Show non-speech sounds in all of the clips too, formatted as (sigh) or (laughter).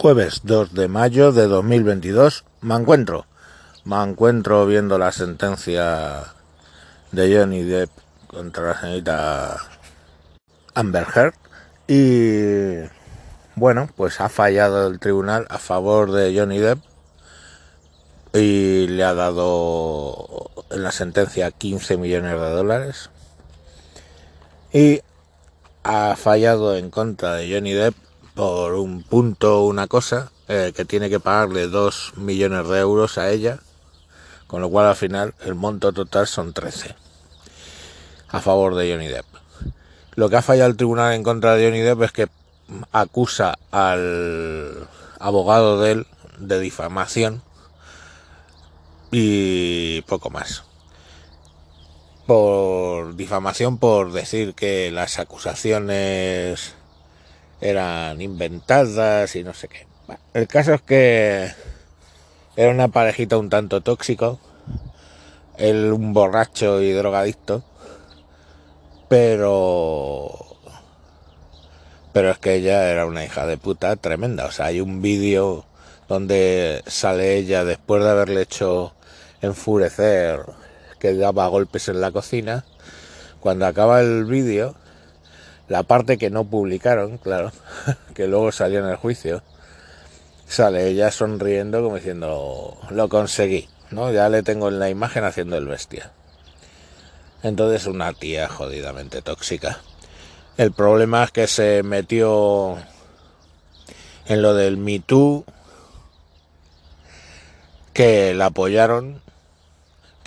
Jueves 2 de mayo de 2022 me encuentro. Me encuentro viendo la sentencia de Johnny Depp contra la señorita Amber Heard y bueno, pues ha fallado el tribunal a favor de Johnny Depp y le ha dado en la sentencia 15 millones de dólares y ha fallado en contra de Johnny Depp por un punto una cosa, eh, que tiene que pagarle 2 millones de euros a ella, con lo cual al final el monto total son 13 a favor de Johnny Depp. Lo que ha fallado el tribunal en contra de Johnny Depp es que acusa al abogado de él de difamación y poco más. Por difamación por decir que las acusaciones eran inventadas y no sé qué. el caso es que era una parejita un tanto tóxico, él un borracho y drogadicto, pero pero es que ella era una hija de puta tremenda, o sea, hay un vídeo donde sale ella después de haberle hecho enfurecer que daba golpes en la cocina, cuando acaba el vídeo la parte que no publicaron, claro, (laughs) que luego salió en el juicio, sale ella sonriendo como diciendo, lo conseguí, ¿no? Ya le tengo en la imagen haciendo el bestia. Entonces una tía jodidamente tóxica. El problema es que se metió en lo del Me Too, que la apoyaron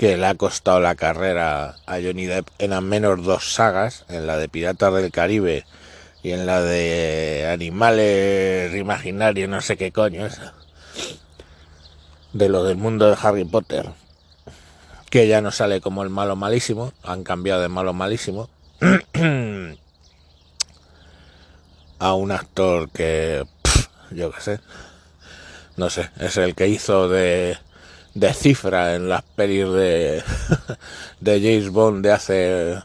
que le ha costado la carrera a Johnny Depp en al menos dos sagas, en la de Piratas del Caribe y en la de Animales Imaginarios, no sé qué coño de lo del mundo de Harry Potter, que ya no sale como el malo malísimo, han cambiado de malo malísimo (clears throat) a un actor que, yo qué sé, no sé, es el que hizo de de cifra en las pelis de, (laughs) de James Bond de hace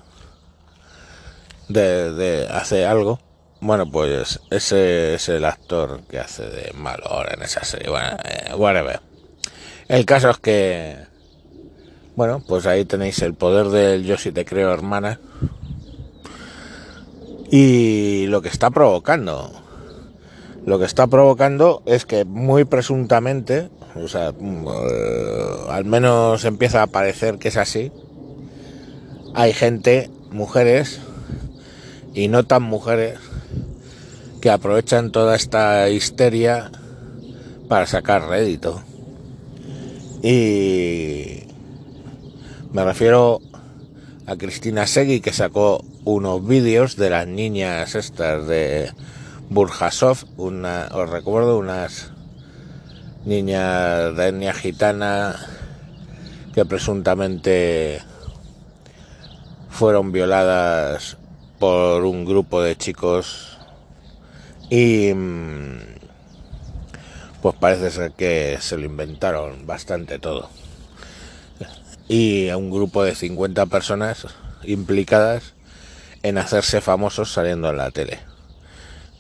de, hace algo. Bueno pues ese es el actor que hace de malo en esa serie. Bueno eh, whatever. El caso es que bueno pues ahí tenéis el poder del yo si te creo hermana. Y lo que está provocando lo que está provocando es que muy presuntamente o sea, mm, eh, al menos empieza a parecer que es así. Hay gente, mujeres y no tan mujeres, que aprovechan toda esta histeria para sacar rédito. Y me refiero a Cristina Segui que sacó unos vídeos de las niñas estas de Burjasov, una, os recuerdo unas niñas de etnia gitana que presuntamente fueron violadas por un grupo de chicos y mm, pues parece ser que se lo inventaron bastante todo y a un grupo de 50 personas implicadas en hacerse famosos saliendo en la tele.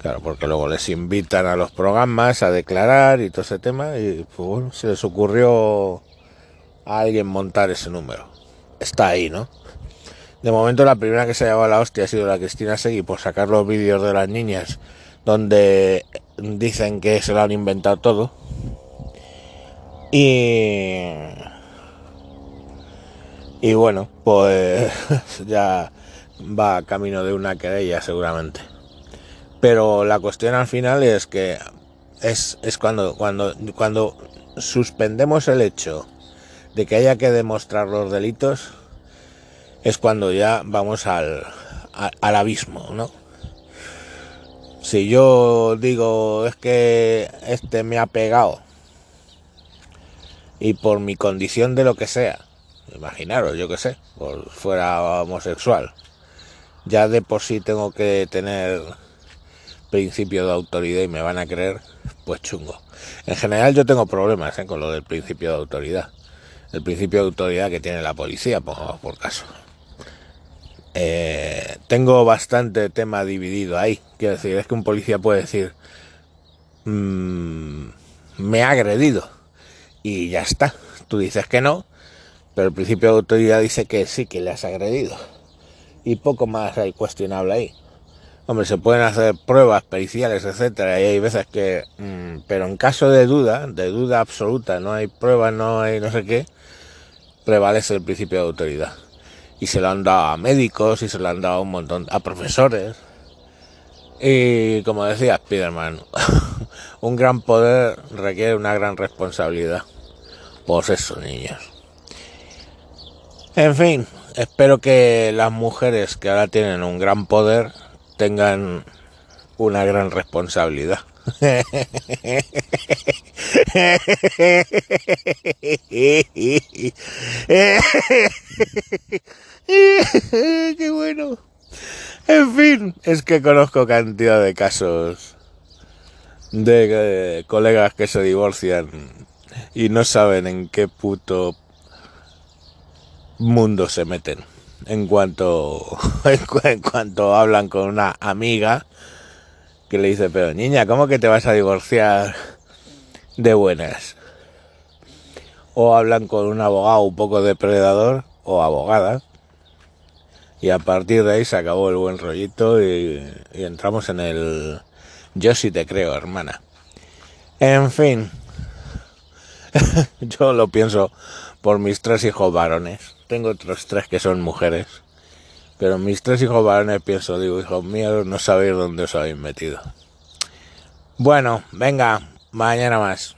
Claro, porque luego les invitan a los programas a declarar y todo ese tema y pues bueno, se les ocurrió a alguien montar ese número. Está ahí, ¿no? De momento la primera que se ha llevado la hostia ha sido la Cristina Segui por sacar los vídeos de las niñas donde dicen que se lo han inventado todo. Y... Y bueno, pues (laughs) ya va camino de una querella seguramente. Pero la cuestión al final es que es, es cuando, cuando, cuando suspendemos el hecho de que haya que demostrar los delitos, es cuando ya vamos al, al abismo, ¿no? Si yo digo es que este me ha pegado y por mi condición de lo que sea, imaginaros, yo que sé, por fuera homosexual, ya de por sí tengo que tener principio de autoridad y me van a creer, pues chungo. En general yo tengo problemas ¿eh? con lo del principio de autoridad. El principio de autoridad que tiene la policía, por, por caso. Eh, tengo bastante tema dividido ahí. Quiero decir, es que un policía puede decir, mm, me ha agredido. Y ya está. Tú dices que no, pero el principio de autoridad dice que sí, que le has agredido. Y poco más hay cuestionable ahí. Hombre, se pueden hacer pruebas periciales, etcétera, y hay veces que, mm, pero en caso de duda, de duda absoluta, no hay pruebas, no hay no sé qué, prevalece el principio de autoridad. Y se lo han dado a médicos y se lo han dado a un montón, a profesores. Y como decía Spiderman, (laughs) un gran poder requiere una gran responsabilidad. Pues eso, niños. En fin, espero que las mujeres que ahora tienen un gran poder tengan una gran responsabilidad. (laughs) Qué bueno. En fin, es que conozco cantidad de casos de, colegas que se divorcian y no saben en qué puto mundo se meten en cuanto, (laughs) en cuanto hablan con una amiga que le dice, pero niña, ¿cómo que te vas a divorciar de buenas? O hablan con un abogado un poco depredador o abogada. Y a partir de ahí se acabó el buen rollito y, y entramos en el yo sí te creo, hermana. En fin, (laughs) yo lo pienso por mis tres hijos varones tengo otros tres que son mujeres. Pero mis tres hijos varones pienso, digo, hijos míos, no sabéis dónde os habéis metido. Bueno, venga, mañana más.